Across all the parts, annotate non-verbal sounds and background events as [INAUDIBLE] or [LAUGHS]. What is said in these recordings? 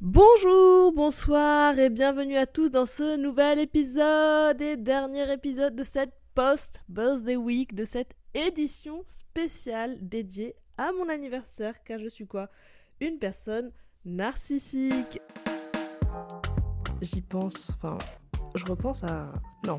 Bonjour, bonsoir et bienvenue à tous dans ce nouvel épisode et dernier épisode de cette post-birthday week, de cette édition spéciale dédiée à mon anniversaire car je suis quoi? Une personne narcissique. J'y pense, enfin, je repense à... Non,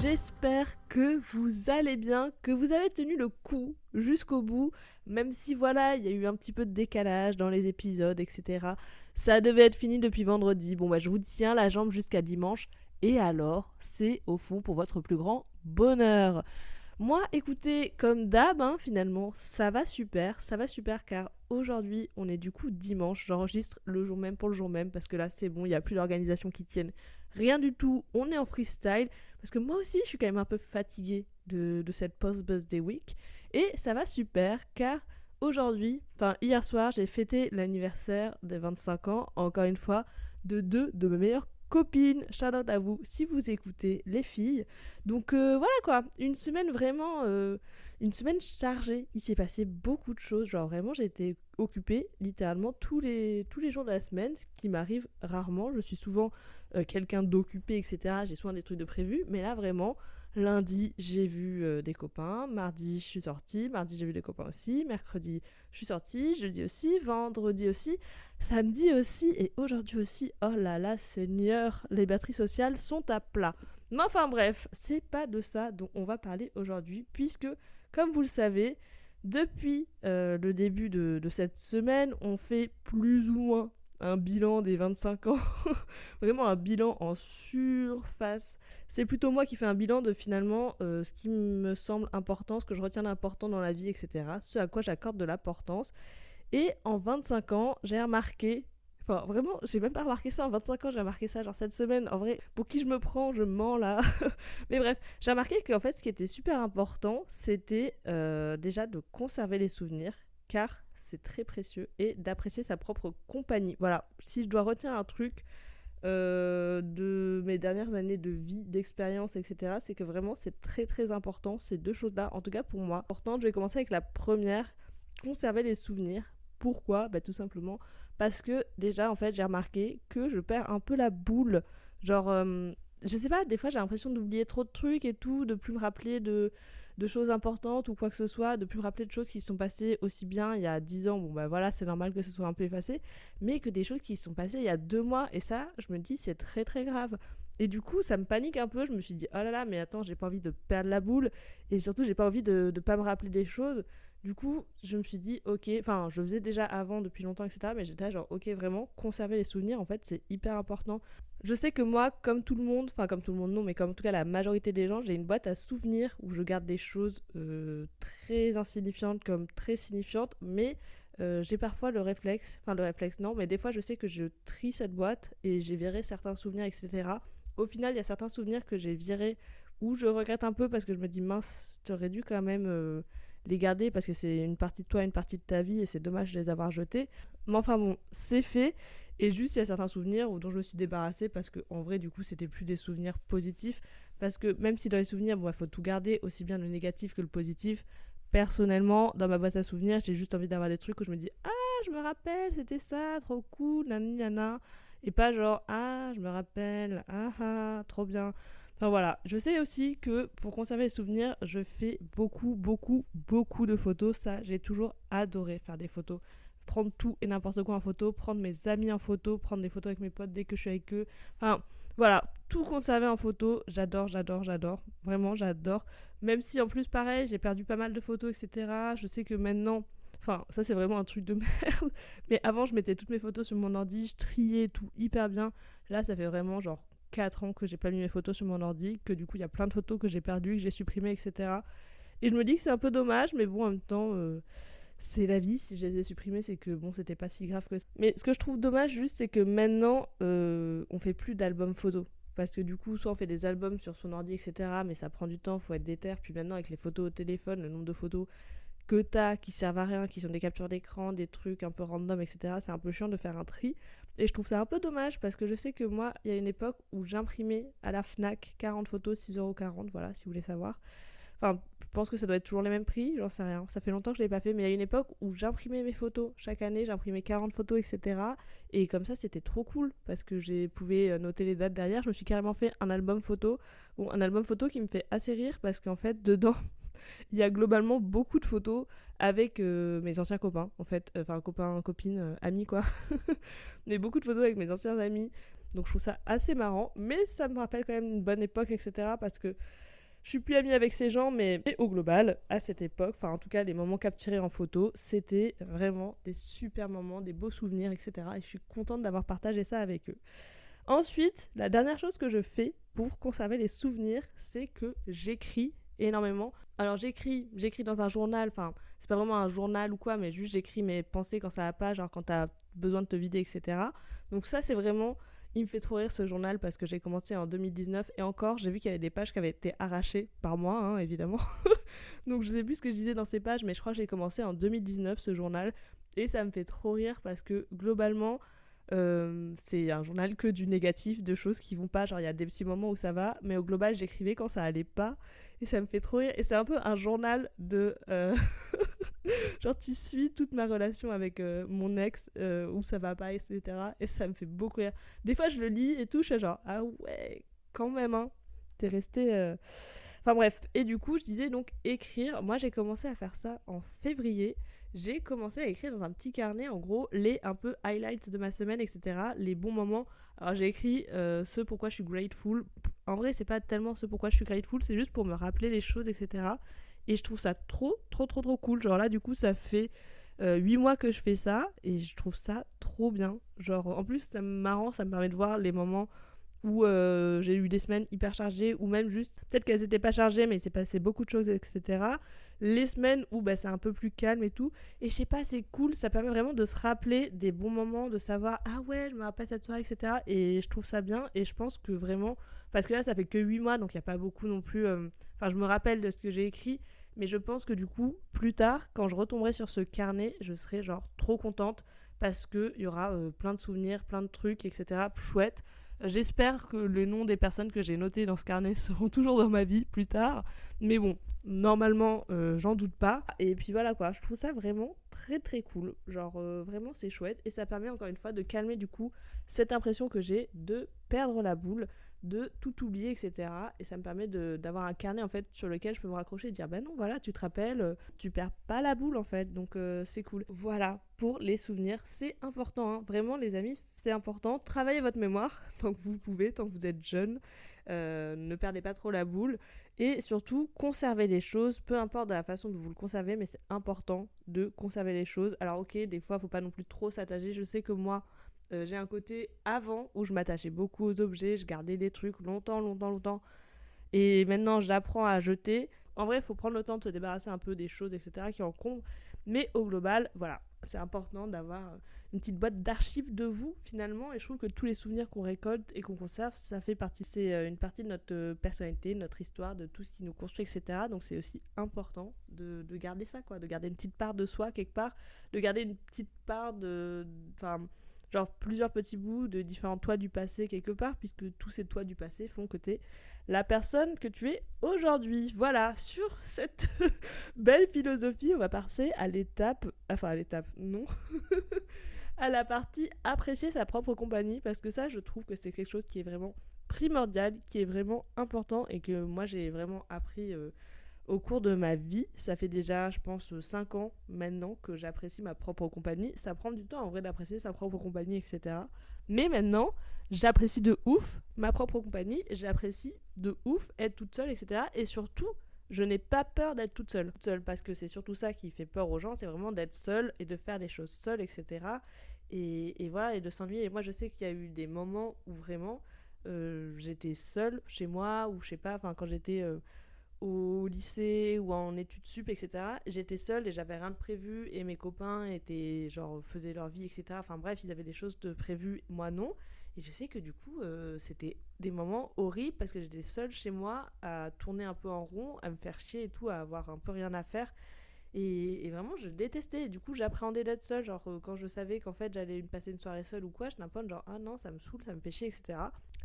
J'espère que vous allez bien, que vous avez tenu le coup jusqu'au bout, même si voilà, il y a eu un petit peu de décalage dans les épisodes, etc. Ça devait être fini depuis vendredi. Bon, bah, je vous tiens la jambe jusqu'à dimanche. Et alors, c'est au fond pour votre plus grand bonheur. Moi, écoutez, comme d'hab, hein, finalement, ça va super, ça va super car aujourd'hui, on est du coup dimanche. J'enregistre le jour même pour le jour même parce que là, c'est bon, il n'y a plus d'organisation qui tienne. Rien du tout, on est en freestyle parce que moi aussi, je suis quand même un peu fatiguée de, cette post-birthday week. Et ça va super car aujourd'hui, enfin hier soir, j'ai fêté l'anniversaire des 25 ans, encore une fois, de deux de mes meilleures copines. Shout out à vous si vous écoutez les filles. Donc euh, voilà quoi, une semaine vraiment, euh, une semaine chargée. Il s'est passé beaucoup de choses. Genre vraiment, j'ai été occupée littéralement tous les, tous les jours de la semaine, ce qui m'arrive rarement. Je suis souvent euh, quelqu'un d'occupé, etc. J'ai souvent des trucs de prévu. Mais là vraiment, Lundi, j'ai vu des copains. Mardi, je suis sortie. Mardi, j'ai vu des copains aussi. Mercredi, je suis sortie. Jeudi aussi. Vendredi aussi. Samedi aussi. Et aujourd'hui aussi. Oh là là, Seigneur, les batteries sociales sont à plat. Mais enfin bref, c'est pas de ça dont on va parler aujourd'hui. Puisque, comme vous le savez, depuis le début de cette semaine, on fait plus ou moins un bilan des 25 ans, [LAUGHS] vraiment un bilan en surface. C'est plutôt moi qui fais un bilan de finalement euh, ce qui me semble important, ce que je retiens d'important dans la vie, etc. Ce à quoi j'accorde de l'importance. Et en 25 ans, j'ai remarqué, enfin vraiment, j'ai même pas remarqué ça en 25 ans, j'ai remarqué ça genre cette semaine. En vrai, pour qui je me prends, je mens là. [LAUGHS] Mais bref, j'ai remarqué qu'en fait, ce qui était super important, c'était euh, déjà de conserver les souvenirs, car c'est très précieux, et d'apprécier sa propre compagnie. Voilà, si je dois retenir un truc euh, de mes dernières années de vie, d'expérience, etc., c'est que vraiment c'est très très important ces deux choses-là, en tout cas pour moi. Important, je vais commencer avec la première, conserver les souvenirs. Pourquoi? Bah, Tout simplement parce que déjà en fait j'ai remarqué que je perds un peu la boule. Genre, euh, je sais pas, des fois j'ai l'impression d'oublier trop de trucs et tout, de plus me rappeler de de choses importantes ou quoi que ce soit, de plus me rappeler de choses qui se sont passées aussi bien il y a 10 ans, bon bah voilà, c'est normal que ce soit un peu effacé, mais que des choses qui se sont passées il y a deux mois, et ça, je me dis, c'est très très grave. Et du coup, ça me panique un peu, je me suis dit, oh là là, mais attends, j'ai pas envie de perdre la boule, et surtout, j'ai pas envie de ne pas me rappeler des choses. Du coup, je me suis dit, ok, enfin, je faisais déjà avant depuis longtemps, etc. Mais j'étais genre, ok, vraiment, conserver les souvenirs, en fait, c'est hyper important. Je sais que moi, comme tout le monde, enfin, comme tout le monde, non, mais comme en tout cas la majorité des gens, j'ai une boîte à souvenirs où je garde des choses euh, très insignifiantes comme très signifiantes, mais euh, j'ai parfois le réflexe, enfin, le réflexe, non, mais des fois, je sais que je trie cette boîte et j'ai viré certains souvenirs, etc. Au final, il y a certains souvenirs que j'ai virés où je regrette un peu parce que je me dis, mince, aurais dû quand même. Euh, les garder parce que c'est une partie de toi, une partie de ta vie et c'est dommage de les avoir jetés. Mais enfin bon, c'est fait. Et juste, il y a certains souvenirs dont je me suis débarrassée parce que en vrai, du coup, c'était plus des souvenirs positifs. Parce que même si dans les souvenirs, bon, il faut tout garder, aussi bien le négatif que le positif. Personnellement, dans ma boîte à souvenirs, j'ai juste envie d'avoir des trucs où je me dis Ah, je me rappelle, c'était ça, trop cool, nanana. Et pas genre Ah, je me rappelle, ah ah, trop bien. Enfin voilà, je sais aussi que pour conserver les souvenirs, je fais beaucoup, beaucoup, beaucoup de photos. Ça, j'ai toujours adoré faire des photos. Prendre tout et n'importe quoi en photo, prendre mes amis en photo, prendre des photos avec mes potes dès que je suis avec eux. Enfin voilà, tout conserver en photo, j'adore, j'adore, j'adore. Vraiment, j'adore. Même si en plus, pareil, j'ai perdu pas mal de photos, etc. Je sais que maintenant, Enfin, ça c'est vraiment un truc de [LAUGHS] merde. Mais avant, je mettais toutes mes photos sur mon ordi, je triais tout hyper bien. Là, ça fait vraiment genre 4 ans que j'ai pas mis mes photos sur mon ordi, que du coup il y a plein de photos que j'ai perdues, que j'ai supprimées, etc. Et je me dis que c'est un peu dommage, mais bon, en même temps, euh, c'est la vie. Si je les ai supprimées, c'est que bon, c'était pas si grave que ça. Mais ce que je trouve dommage juste, c'est que maintenant, euh, on fait plus d'albums photos. parce que du coup, soit on fait des albums sur son ordi, etc., mais ça prend du temps, faut être déter. Puis maintenant, avec les photos au téléphone, le nombre de photos que t'as qui servent à rien, qui sont des captures d'écran, des trucs un peu random, etc., c'est un peu chiant de faire un tri. Et je trouve ça un peu dommage parce que je sais que moi, il y a une époque où j'imprimais à la Fnac 40 photos, 6,40€, voilà, si vous voulez savoir. Je pense que ça doit être toujours les mêmes prix, j'en sais rien. Ça fait longtemps que je l'ai pas fait, mais il y a une époque où j'imprimais mes photos. Chaque année, j'imprimais 40 photos, etc. Et comme ça, c'était trop cool parce que j'ai pouvais euh, noter les dates derrière. Je me suis carrément fait un album photo. Bon, un album photo qui me fait assez rire parce qu'en fait, [LAUGHS] dedans, il y a globalement beaucoup de photos avec euh, mes anciens copains, en fait. Enfin, copains, copines, euh, amis, quoi. [LAUGHS] mais beaucoup de photos avec mes anciens amis. Donc je trouve ça assez marrant. Mais ça me rappelle quand même une bonne époque, etc. Parce que je suis plus amie avec ces gens, mais au global, à cette époque, enfin en tout cas les moments capturés en photo, c'était vraiment des super moments, des beaux souvenirs, etc. Et je suis contente d'avoir partagé ça avec eux. Ensuite, la dernière chose que je fais pour conserver les souvenirs, c'est que j'écris énormément. Alors j'écris, j'écris dans un journal, enfin c'est pas vraiment un journal ou quoi, mais juste j'écris mes pensées quand ça va pas, genre quand t'as besoin de te vider, etc. Donc ça c'est vraiment il me fait trop rire ce journal parce que j'ai commencé en 2019 et encore, j'ai vu qu'il y avait des pages qui avaient été arrachées par moi, hein, évidemment. [LAUGHS] Donc je sais plus ce que je disais dans ces pages, mais je crois que j'ai commencé en 2019 ce journal et ça me fait trop rire parce que globalement, euh, c'est un journal que du négatif, de choses qui vont pas. Genre, il y a des petits moments où ça va, mais au global, j'écrivais quand ça allait pas. Et ça me fait trop rire. Et c'est un peu un journal de. Euh, [LAUGHS] genre, tu suis toute ma relation avec euh, mon ex, où ça va pas, etc. Et ça me fait beaucoup rire. Des fois, je le lis et tout, je suis genre, ah ouais, quand même, hein. T'es resté. Enfin bref. Et du coup, je disais donc écrire. Moi, j'ai commencé à faire ça en février j'ai commencé à écrire dans un petit carnet, en gros, les un peu highlights de ma semaine, etc. Les bons moments. Alors j'ai écrit euh, ce pourquoi je suis grateful. En vrai, c'est pas tellement ce pourquoi je suis grateful, c'est juste pour me rappeler les choses, etc. Et je trouve ça trop, trop, trop, trop cool. Genre là, du coup, ça fait euh, 8 mois que je fais ça et je trouve ça trop bien. Genre, en plus, c'est marrant, ça me permet de voir les moments où euh, j'ai eu des semaines hyper chargées, ou même juste, peut-être qu'elles n'étaient pas chargées, mais il s'est passé beaucoup de choses, etc les semaines où bah, c'est un peu plus calme et tout. Et je sais pas, c'est cool, ça permet vraiment de se rappeler des bons moments, de savoir, ah ouais, je me rappelle cette soirée, etc. Et je trouve ça bien, et je pense que vraiment, parce que là, ça fait que 8 mois, donc il n'y a pas beaucoup non plus. Euh, enfin, je me rappelle de ce que j'ai écrit, mais je pense que du coup, plus tard, quand je retomberai sur ce carnet, je serai genre trop contente parce qu'il y aura euh, plein de souvenirs, plein de trucs, etc. chouette. J'espère que les noms des personnes que j'ai notées dans ce carnet [LAUGHS] seront toujours dans ma vie plus tard. Mais bon, normalement, euh, j'en doute pas. Et puis voilà quoi, je trouve ça vraiment très très cool. Genre euh, vraiment c'est chouette. Et ça permet encore une fois de calmer du coup cette impression que j'ai de perdre la boule de tout oublier, etc. Et ça me permet d'avoir un carnet en fait sur lequel je peux me raccrocher et dire ben non, voilà, tu te rappelles, euh, tu perds pas la boule en fait, donc euh, c'est cool. Voilà pour les souvenirs, c'est important, hein. vraiment les amis, c'est important. Travaillez votre mémoire [LAUGHS] tant que vous pouvez, tant que vous êtes jeune. Euh, ne perdez pas trop la boule et surtout conservez les choses, peu importe de la façon dont vous le conservez, mais c'est important de conserver les choses. Alors ok, des fois, faut pas non plus trop s'attacher. Je sais que moi, euh, j'ai un côté avant où je m'attachais beaucoup aux objets, je gardais des trucs longtemps, longtemps, longtemps. Et maintenant, j'apprends à jeter. En vrai, il faut prendre le temps de se débarrasser un peu des choses, etc., qui encombrent. Mais au global, voilà, c'est important d'avoir euh, une petite boîte d'archives de vous, finalement. Et je trouve que tous les souvenirs qu'on récolte et qu'on conserve, ça fait partie. C'est euh, une partie de notre personnalité, notre histoire, de tout ce qui nous construit, etc. Donc c'est aussi important de, de, garder ça, quoi. De garder une petite part de soi quelque part. De garder une petite part de. Enfin genre plusieurs petits bouts de différents toits du passé quelque part, puisque tous ces toits du passé font que tu es la personne que tu es aujourd'hui. Voilà, sur cette [LAUGHS] belle philosophie, on va passer à l'étape, enfin à l'étape, non, [LAUGHS] à la partie apprécier sa propre compagnie, parce que ça, je trouve que c'est quelque chose qui est vraiment primordial, qui est vraiment important et que moi j'ai vraiment appris euh, au cours de ma vie. Ça fait déjà, je pense, 5 ans maintenant que j'apprécie ma propre compagnie. Ça prend du temps en vrai d'apprécier sa propre compagnie, etc. Mais maintenant, j'apprécie de ouf ma propre compagnie, j'apprécie de ouf être toute seule, etc. Et surtout, je n'ai pas peur d'être toute seule. Toute seule parce que c'est surtout ça qui fait peur aux gens, c'est vraiment d'être seule et de faire les choses seule, etc. Et, voilà, et de s'ennuyer. Et moi, je sais qu'il y a eu des moments où vraiment euh, j'étais seule chez moi, ou je sais pas, enfin quand j'étais... Euh, au lycée ou en études sup, etc. J'étais seule et j'avais rien de prévu et mes copains étaient genre faisaient leur vie, etc. Enfin bref, ils avaient des choses de prévues, moi non. Et je sais que du coup, euh, c'était des moments horribles parce que j'étais seule chez moi à tourner un peu en rond, à me faire chier et tout, à avoir un peu rien à faire. Et, vraiment, je détestais. du coup, j'appréhendais d'être seule. Genre, euh, quand je savais qu'en fait, j'allais passer une soirée seule ou quoi, je n'importe genre, ah non, ça me saoule, ça me fait etc.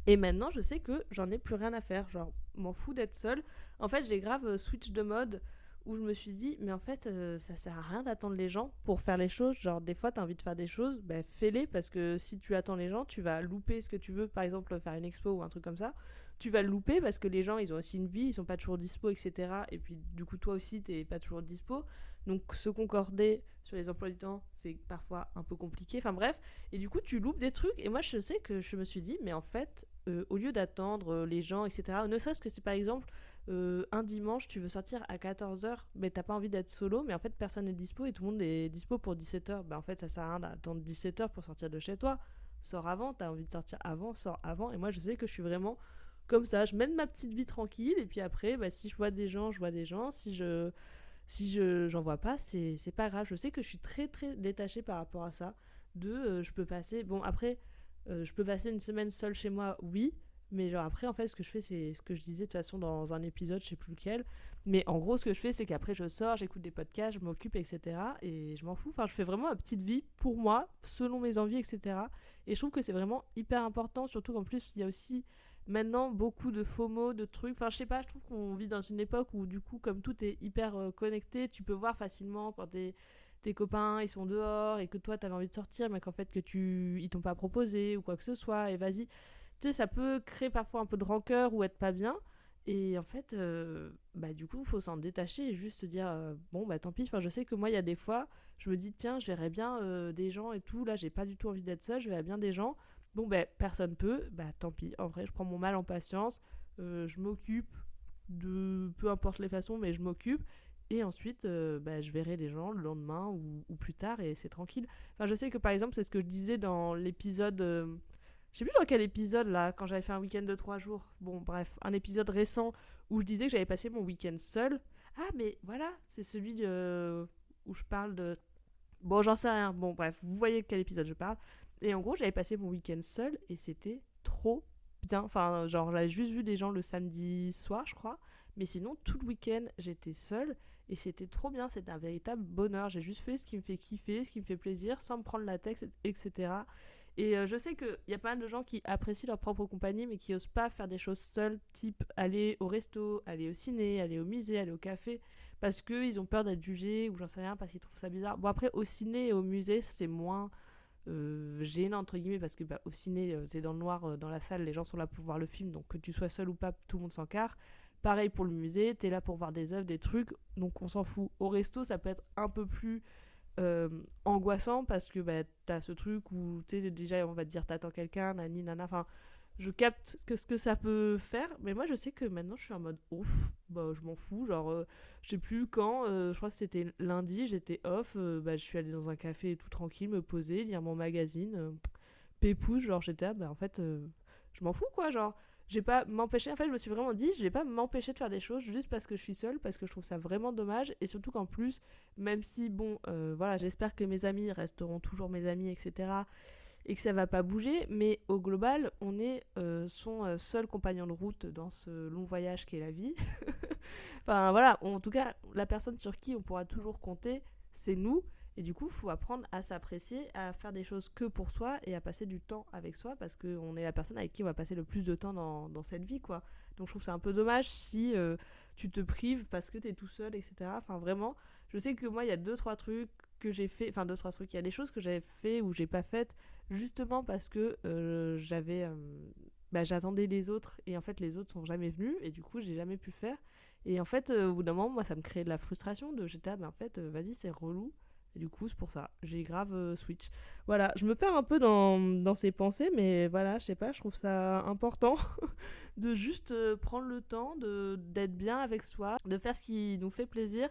Et maintenant, je sais que j'en ai plus rien à faire. Genre, m'en fous d'être seule. En fait, j'ai grave euh, switch de mode où je me suis dit, mais en fait, euh, ça sert à rien d'attendre les gens pour faire les choses. Genre, des fois, tu as envie de faire des choses, ben fais-les parce que si tu attends les gens, tu vas louper ce que tu veux. Par exemple, faire une expo ou un truc comme ça. Tu vas le louper parce que les gens, ils ont aussi une vie, ils sont pas toujours dispo, etc. Et puis, du coup, toi aussi, t'es pas toujours dispo. Donc, se concorder sur les emplois du temps, c'est parfois un peu compliqué. Enfin, bref. Et du coup, tu loupes des trucs. Et moi, je sais que je me suis dit, mais en fait, euh, au lieu d'attendre les gens, etc., ne serait-ce que c'est par exemple euh, un dimanche, tu veux sortir à 14h, mais t'as pas envie d'être solo, mais en fait personne n'est dispo et tout le monde est dispo pour 17h. Bah en fait, ça sert à rien d'attendre 17h pour sortir de chez toi. Sors avant, t'as envie de sortir avant, sors avant. Et moi, je sais que je suis vraiment comme ça. Je mène ma petite vie tranquille et puis après, bah, si je vois des gens, je vois des gens. Si je si je j'en vois pas, c'est pas grave. Je sais que je suis très très détachée par rapport à ça. De, euh, je peux passer. Bon, après, euh, je peux passer une semaine seule chez moi, oui. Mais genre après, en fait, ce que je fais, c'est ce que je disais de toute façon dans un épisode, je sais plus lequel. Mais en gros, ce que je fais, c'est qu'après, je sors, j'écoute des podcasts, je m'occupe, etc. Et je m'en fous. Enfin, je fais vraiment ma petite vie pour moi, selon mes envies, etc. Et je trouve que c'est vraiment hyper important, surtout qu'en plus, il y a aussi maintenant beaucoup de FOMO, de trucs. Enfin, je sais pas, je trouve qu'on vit dans une époque où, du coup, comme tout est hyper euh, connecté, tu peux voir facilement quand tes copains ils sont dehors et que toi t'avais envie de sortir mais qu'en fait que tu ils t'ont pas proposé ou quoi que ce soit et vas-y tu sais, ça peut créer parfois un peu de rancœur ou être pas bien. Et en fait, euh, bah, du coup, il faut s'en détacher et juste se dire, euh, bon, bah tant pis. Enfin, je sais que moi, il y a des fois, je me dis, tiens, je verrais bien des gens et tout. Là, j'ai pas du tout envie d'être seule, je verrais bien des gens. Bon, bah, personne peut. Bah, tant pis. En vrai, je prends mon mal en patience. je m'occupe de peu importe les façons, mais je m'occupe. Et ensuite, bah, je verrai les gens le lendemain ou, plus tard et c'est tranquille. Enfin, je sais que par exemple, c'est ce que je disais dans l'épisode je sais plus dans quel épisode là, quand j'avais fait un week-end de trois jours. Bon, bref, un épisode récent où je disais que j'avais passé mon week-end seul. Ah, mais voilà, c'est celui où je parle de. Bon, j'en sais rien. Bon, bref, vous voyez de quel épisode je parle. Et en gros, j'avais passé mon week-end seul et c'était trop bien. Enfin, genre, j'avais juste vu des gens le samedi soir, je crois. Mais sinon, tout le week-end, j'étais seule et c'était trop bien. C'était un véritable bonheur. J'ai juste fait ce qui me fait kiffer, ce qui me fait plaisir, sans me prendre la tête, etc. Et euh, je sais qu'il y a pas mal de gens qui apprécient leur propre compagnie, mais qui osent pas faire des choses seuls, type aller au resto, aller au ciné, aller au musée, aller au café, parce qu'ils ont peur d'être jugés, ou j'en sais rien, parce qu'ils trouvent ça bizarre. Bon, après, au ciné et au musée, c'est moins euh, gênant, entre guillemets, parce que bah, au ciné, euh, t'es dans le noir, dans la salle, les gens sont là pour voir le film, donc que tu sois seul ou pas, tout le monde s'en carre. Pareil pour le musée, t'es là pour voir des œuvres, des trucs, donc on s'en fout. Au resto, ça peut être un peu plus euh, angoissant parce que bah, t'as ce truc où sais déjà on va te dire t'attends quelqu'un nani nana enfin je capte que ce que ça peut faire mais moi je sais que maintenant je suis en mode ouf bah je m'en fous genre euh, je sais plus quand euh, je crois que c'était lundi j'étais off bah je suis allée dans un café tout tranquille me poser lire mon magazine pépouze genre j'étais bah en fait je m'en fous quoi genre je vais pas m'empêcher. En fait, je me suis vraiment dit, je vais pas m'empêcher de faire des choses juste parce que je suis seule, parce que je trouve ça vraiment dommage. Et surtout qu'en plus, même si, bon, euh, voilà, j'espère que mes amis resteront toujours mes amis, etc. Et que ça va pas bouger, mais au global, on est euh, son euh, seul compagnon de route dans ce long voyage qu'est la vie. [LAUGHS] enfin voilà, en tout cas, la personne sur qui on pourra toujours compter, c'est nous. Et du coup, il faut apprendre à s'apprécier, à faire des choses que pour soi et à passer du temps avec soi parce qu'on est la personne avec qui on va passer le plus de temps dans, cette vie, quoi. Donc je trouve c'est un peu dommage si euh, tu te prives parce que tu es tout seul, etc. Enfin vraiment, je sais que moi, il y a deux, trois trucs que j'ai fait, enfin deux, trois trucs, il y a des choses que j'avais fait ou j'ai pas faites justement parce que euh, j'avais... Euh, bah, j'attendais les autres et en fait les autres sont jamais venus et du coup j'ai jamais pu faire et en fait au bout d'un moment moi ça me créait de la frustration de j'étais ah, mais en fait vas-y c'est relou et du coup, c'est pour ça. J'ai grave euh, switch. Voilà, je me perds un peu dans, dans ces pensées, mais voilà, je sais pas, je trouve ça important [LAUGHS] de juste euh, prendre le temps d'être bien avec soi, de faire ce qui nous fait plaisir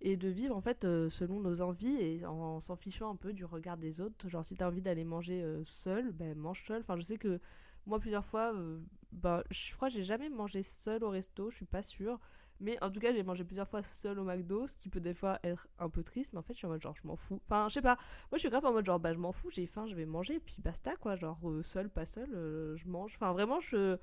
et de vivre en fait euh, selon nos envies et en, s'en fichant un peu du regard des autres. Genre, si t'as envie d'aller manger seul, ben mange seul. Enfin, je sais que moi, plusieurs fois, bah, je crois que j'ai jamais mangé seul au resto, je suis pas sûre. Mais en tout cas, j'ai mangé plusieurs fois seul au McDo, ce qui peut des fois être un peu triste, mais en fait, je suis en mode genre, je m'en fous. Enfin, je sais pas, moi je suis grave en mode genre, bah je m'en fous, j'ai faim, je vais manger, puis basta quoi, genre euh, seul, pas seul, euh, je mange. Enfin, vraiment, je,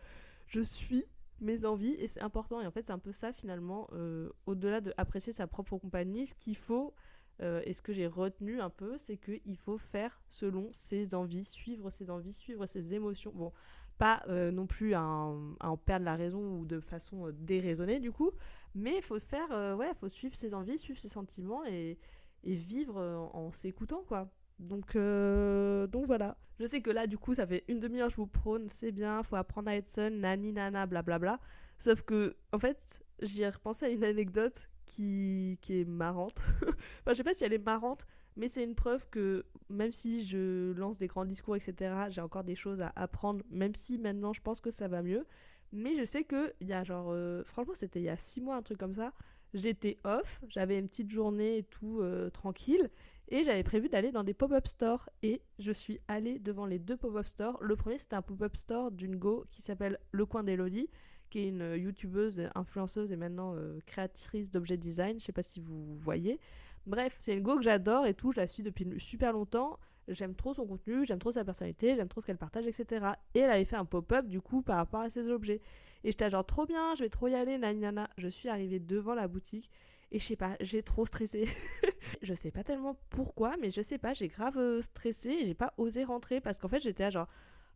je suis mes envies et c'est important. Et en fait, c'est un peu ça finalement, euh, au-delà de apprécier sa propre compagnie, ce qu'il faut. et ce que j'ai retenu un peu, c'est qu'il faut faire selon ses envies, suivre ses envies, suivre ses émotions. Bon, pas euh, non plus à, en perdre la raison ou de façon euh, déraisonnée du coup, mais il faut faire, euh, ouais, faut suivre ses envies, suivre ses sentiments et, et vivre en, s'écoutant quoi. Donc, donc voilà. Je sais que là, du coup, ça fait une demi-heure je vous prône, c'est bien, faut apprendre à être seul, nani nana, blablabla. Sauf que, en fait, j'y ai repensé à une anecdote qui, qui est marrante. [LAUGHS] enfin, je sais pas si elle est marrante, mais c'est une preuve que même si je lance des grands discours, etc., j'ai encore des choses à apprendre, même si maintenant je pense que ça va mieux. Mais je sais que il y a genre, euh, franchement, c'était il y a six mois, un truc comme ça. J'étais off, j'avais une petite journée et tout euh, tranquille, et j'avais prévu d'aller dans des pop-up stores. Et je suis allée devant les deux pop-up stores. Le premier, c'était un pop-up store d'une go qui s'appelle Le Coin d'Elodie, qui est une euh, youtubeuse, influenceuse et maintenant créatrice d'objets design. Je sais pas si vous voyez. Bref, c'est une go que j'adore et tout, je la suis depuis super longtemps. J'aime trop son contenu, j'aime trop sa personnalité, j'aime trop ce qu'elle partage, etc. Et elle avait fait un pop-up du coup par rapport à ses objets. Et j'étais genre trop bien, je vais trop y aller, nana. Je suis arrivée devant la boutique et je sais pas, j'ai trop stressé. [LAUGHS] je sais pas tellement pourquoi, mais je sais pas, j'ai grave euh, stressé j'ai pas osé rentrer parce qu'en fait j'étais genre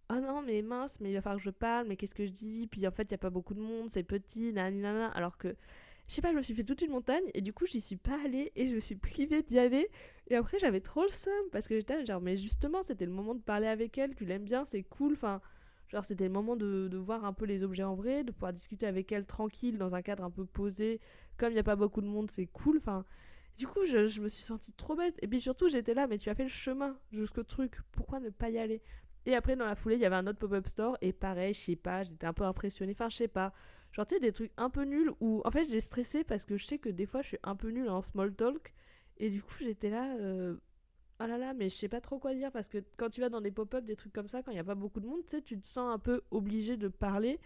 oh non mais mince, mais il va falloir que je parle, mais qu'est-ce que je dis? Puis en fait il y a pas beaucoup de monde, c'est petit, nanana. Alors que je sais pas, je me suis fait toute une montagne et du coup, j'y suis pas allée et je me suis privée d'y aller. Et après, j'avais trop le seum parce que j'étais genre, mais justement, c'était le moment de parler avec elle, tu l'aimes bien, c'est cool. Enfin, genre, c'était le moment de, voir un peu les objets en vrai, de pouvoir discuter avec elle tranquille, dans un cadre un peu posé. Comme il n'y a pas beaucoup de monde, c'est cool. Enfin, du coup, je, me suis sentie trop bête. Et puis surtout, j'étais là, mais tu as fait le chemin jusqu'au truc. Pourquoi ne pas y aller? Et après, dans la foulée, il y avait un autre pop-up store. Et pareil, je sais pas, j'étais un peu impressionnée. Enfin, je sais pas. Genre, tu sais, des trucs un peu nuls où, en fait, j'ai stressé parce que je sais que des fois, je suis un peu nulle en small talk. Et du coup, j'étais là, euh... oh là là, mais je sais pas trop quoi dire parce que quand tu vas dans des pop-up, des trucs comme ça, quand il n'y a pas beaucoup de monde, tu sais, tu te sens un peu obligé de parler.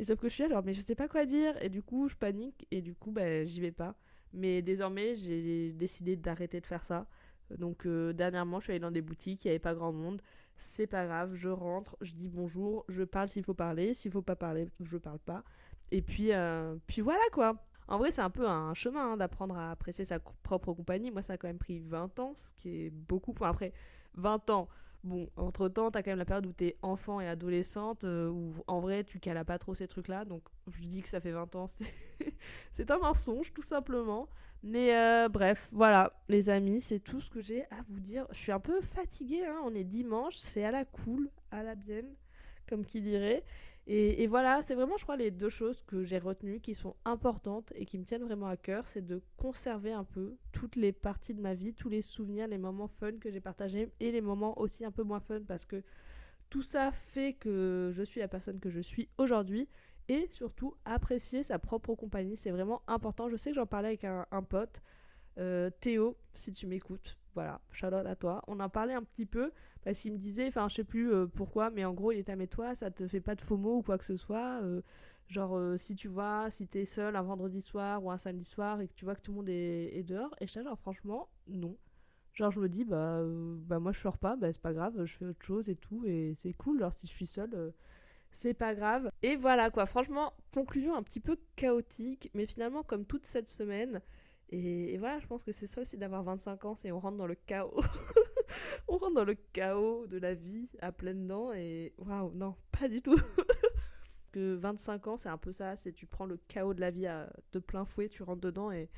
Et sauf que je suis alors, mais je sais pas quoi dire. Et du coup, je panique et du coup, bah, j'y vais pas. Mais désormais, j'ai décidé d'arrêter de faire ça. Donc, euh, dernièrement, je suis allée dans des boutiques, il n'y avait pas grand monde. C'est pas grave, je rentre, je dis bonjour, je parle s'il faut parler. S'il faut pas parler, je parle pas. Et puis, euh, puis voilà quoi. En vrai, c'est un peu un chemin hein, d'apprendre à apprécier sa propre compagnie. Moi, ça a quand même pris 20 ans, ce qui est beaucoup. Enfin, après, 20 ans. Bon, entre temps, t'as quand même la période où t'es enfant et adolescente, euh, où en vrai, tu cales pas trop ces trucs-là. Donc, je dis que ça fait 20 ans, [LAUGHS] c'est un mensonge, tout simplement. Mais euh, bref, voilà, les amis, c'est tout ce que j'ai à vous dire. Je suis un peu fatiguée, hein. on est dimanche, c'est à la cool, à la bien, comme qui dirait. Et, voilà, c'est vraiment, je crois, les deux choses que j'ai retenues qui sont importantes et qui me tiennent vraiment à cœur, c'est de conserver un peu toutes les parties de ma vie, tous les souvenirs, les moments fun que j'ai partagés et les moments aussi un peu moins fun parce que tout ça fait que je suis la personne que je suis aujourd'hui et surtout apprécier sa propre compagnie, c'est vraiment important. Je sais que j'en parlais avec un, pote, euh, Théo, si tu m'écoutes, voilà, shout à toi. On en parlait un petit peu parce qu'il me disait, enfin, je sais plus euh, pourquoi, mais en gros, il était à mais toi, ça te fait pas de FOMO ou quoi que ce soit. Euh, genre, euh, si tu vois, si t'es seul un vendredi soir ou un samedi soir et que tu vois que tout le monde est, dehors, et je genre, franchement, non. Genre, je me dis, bah, bah moi, je sors pas, bah, c'est pas grave, je fais autre chose et tout, et c'est cool. Alors, si je suis seule c'est pas grave. Et voilà quoi, franchement, conclusion un petit peu chaotique, mais finalement, comme toute cette semaine, et, voilà, je pense que c'est ça aussi d'avoir 25 ans, c'est on rentre dans le chaos. [LAUGHS] on rentre dans le chaos de la vie à pleines dents et waouh, non, pas du tout. [LAUGHS] que 25 ans, c'est un peu ça, c'est tu prends le chaos de la vie à, de plein fouet, tu rentres dedans et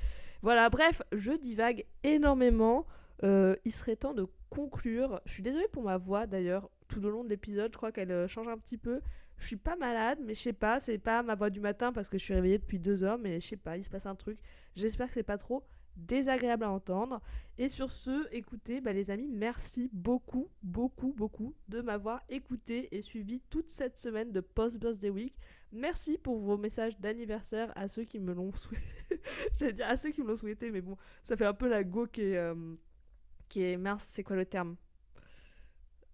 voilà, bref, je divague énormément. Euh, il serait temps de conclure. Je suis désolée pour ma voix d'ailleurs, tout au long de l'épisode, je crois qu'elle euh, change un petit peu. Je suis pas malade, mais je sais pas, c'est pas ma voix du matin parce que je suis réveillée depuis deux heures, mais je sais pas, il se passe un truc. J'espère que c'est pas trop désagréable à entendre. Et sur ce, écoutez, bah, les amis, merci beaucoup, beaucoup, beaucoup de m'avoir écouté et suivi toute cette semaine de Post Birthday Week. Merci pour vos messages d'anniversaire à ceux qui me l'ont [LAUGHS] souhaité. J'allais dire à ceux qui me l'ont souhaité, mais bon, ça fait un peu la go qui est, euh, qui est mince, c'est quoi le terme?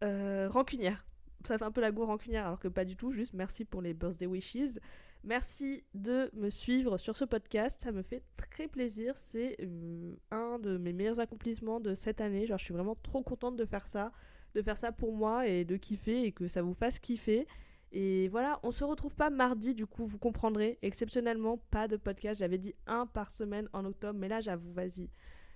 Euh, Rancunière ça fait un peu la goût rancunière, alors que pas du tout, juste merci pour les birthday wishes. Merci de me suivre sur ce podcast, ça me fait très plaisir. C'est euh, un de mes meilleurs accomplissements de cette année. Genre, je suis vraiment trop contente de faire ça, de faire ça pour moi et de kiffer et que ça vous fasse kiffer. Et voilà, on se retrouve pas mardi, du coup, vous comprendrez. Exceptionnellement, pas de podcast. J'avais dit un par semaine en octobre, mais là, j'avoue, vas-y.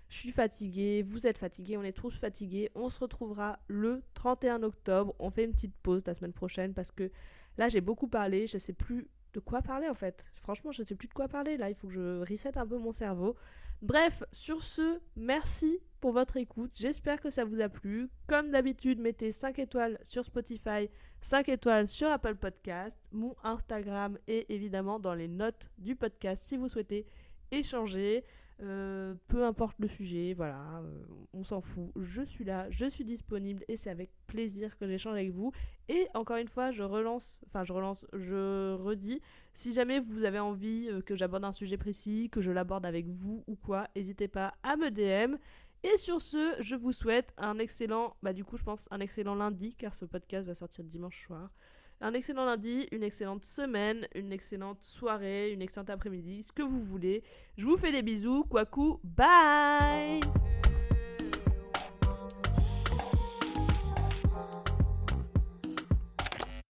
Je suis fatiguée, vous êtes fatigués, on est tous fatigués. On se retrouvera le 31 octobre. On fait une petite pause la semaine prochaine parce que là, j'ai beaucoup parlé. Je sais plus de quoi parler en fait. Franchement, je ne sais plus de quoi parler. Là, il faut que je reset un peu mon cerveau. Bref, sur ce, merci pour votre écoute. J'espère que ça vous a plu. Comme d'habitude, mettez 5 étoiles sur Spotify, 5 étoiles sur Apple Podcast, mon Instagram et évidemment dans les notes du podcast si vous souhaitez échanger. Euh, peu importe le sujet, voilà, euh, on s'en fout. Je suis là, je suis disponible et c'est avec plaisir que j'échange avec vous. Et encore une fois, je relance, enfin je relance, je redis, si jamais vous avez envie euh, que j'aborde un sujet précis, que je l'aborde avec vous ou quoi, n'hésitez pas à me DM. Et sur ce, je vous souhaite un excellent, bah du coup je pense un excellent lundi car ce podcast va sortir dimanche soir un excellent lundi, une excellente semaine, une excellente soirée, une excellente après-midi, ce que vous voulez. Je vous fais des bisous. Kwaku, bye